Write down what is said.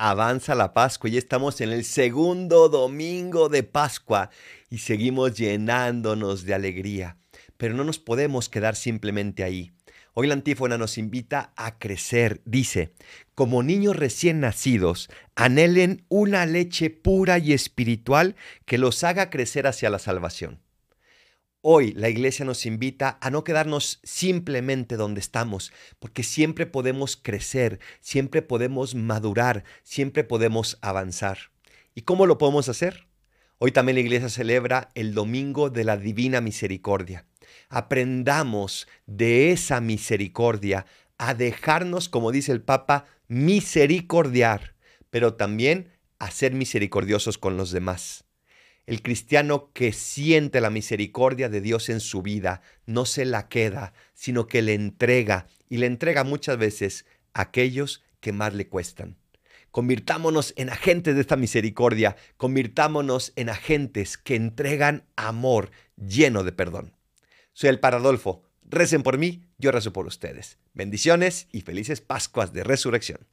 Avanza la Pascua y estamos en el segundo domingo de Pascua y seguimos llenándonos de alegría. Pero no nos podemos quedar simplemente ahí. Hoy la antífona nos invita a crecer. Dice, como niños recién nacidos, anhelen una leche pura y espiritual que los haga crecer hacia la salvación. Hoy la iglesia nos invita a no quedarnos simplemente donde estamos, porque siempre podemos crecer, siempre podemos madurar, siempre podemos avanzar. ¿Y cómo lo podemos hacer? Hoy también la iglesia celebra el Domingo de la Divina Misericordia. Aprendamos de esa misericordia a dejarnos, como dice el Papa, misericordiar, pero también a ser misericordiosos con los demás. El cristiano que siente la misericordia de Dios en su vida no se la queda, sino que le entrega y le entrega muchas veces a aquellos que más le cuestan. Convirtámonos en agentes de esta misericordia, convirtámonos en agentes que entregan amor lleno de perdón. Soy el Paradolfo. Recen por mí, yo rezo por ustedes. Bendiciones y felices Pascuas de Resurrección.